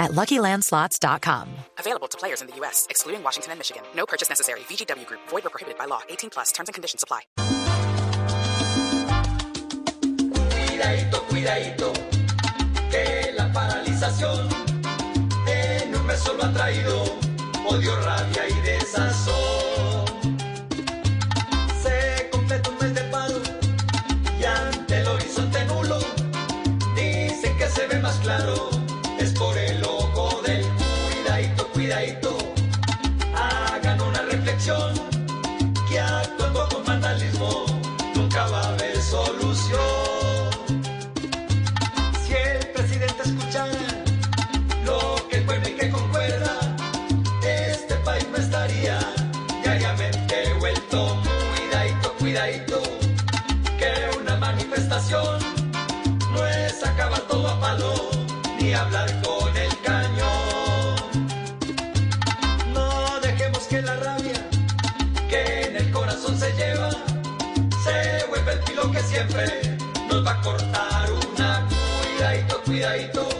at LuckyLandSlots.com. Available to players in the U.S., excluding Washington and Michigan. No purchase necessary. VGW Group. Void or prohibited by law. 18 plus. Terms and conditions apply. Cuidadito, cuidadito, que la paralización en un mes solo ha traído odio, rabia y desazón. Se completa un mes de paro y ante el horizonte nulo dicen que se ve más claro. Es por estaría diariamente vuelto cuidadito, cuidadito, que una manifestación no es acabar todo a palo ni hablar con el cañón. No dejemos que la rabia que en el corazón se lleva se vuelve el filo que siempre nos va a cortar una cuidadito, cuidadito.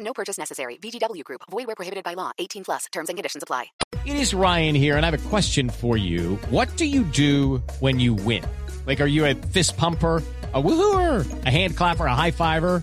No purchase necessary. VGW Group. Void where prohibited by law. 18 plus. Terms and conditions apply. It is Ryan here, and I have a question for you. What do you do when you win? Like, are you a fist pumper? A woohooer, a hand clapper, a high fiver.